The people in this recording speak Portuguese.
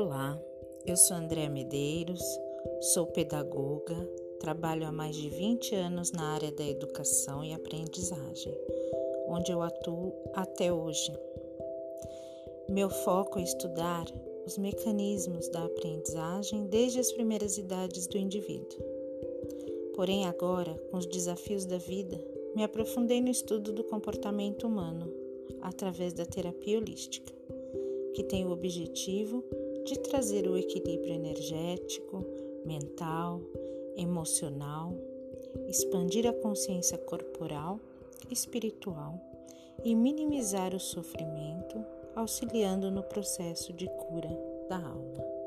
Olá, eu sou Andréa Medeiros, sou pedagoga, trabalho há mais de 20 anos na área da educação e aprendizagem, onde eu atuo até hoje. Meu foco é estudar os mecanismos da aprendizagem desde as primeiras idades do indivíduo. Porém, agora, com os desafios da vida, me aprofundei no estudo do comportamento humano através da terapia holística, que tem o objetivo de trazer o equilíbrio energético, mental, emocional, expandir a consciência corporal espiritual e minimizar o sofrimento, auxiliando no processo de cura da alma.